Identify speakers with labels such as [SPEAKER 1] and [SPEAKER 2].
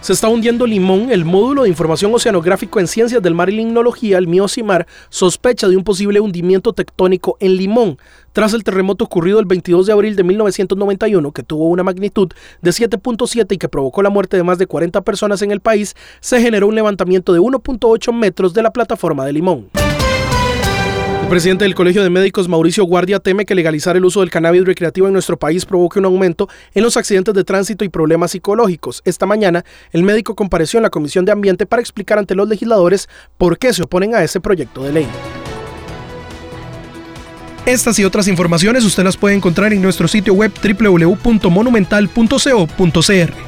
[SPEAKER 1] Se está hundiendo Limón, el módulo de información oceanográfico en ciencias del mar y limnología, el MIOCIMAR, sospecha de un posible hundimiento tectónico en Limón, tras el terremoto ocurrido el 22 de abril de 1991, que tuvo una magnitud de 7.7 y que provocó la muerte de más de 40 personas en el país, se generó un levantamiento de 1.8 metros de la plataforma de Limón. El presidente del Colegio de Médicos, Mauricio Guardia, teme que legalizar el uso del cannabis recreativo en nuestro país provoque un aumento en los accidentes de tránsito y problemas psicológicos. Esta mañana, el médico compareció en la Comisión de Ambiente para explicar ante los legisladores por qué se oponen a ese proyecto de ley. Estas y otras informaciones usted las puede encontrar en nuestro sitio web www.monumental.co.cr.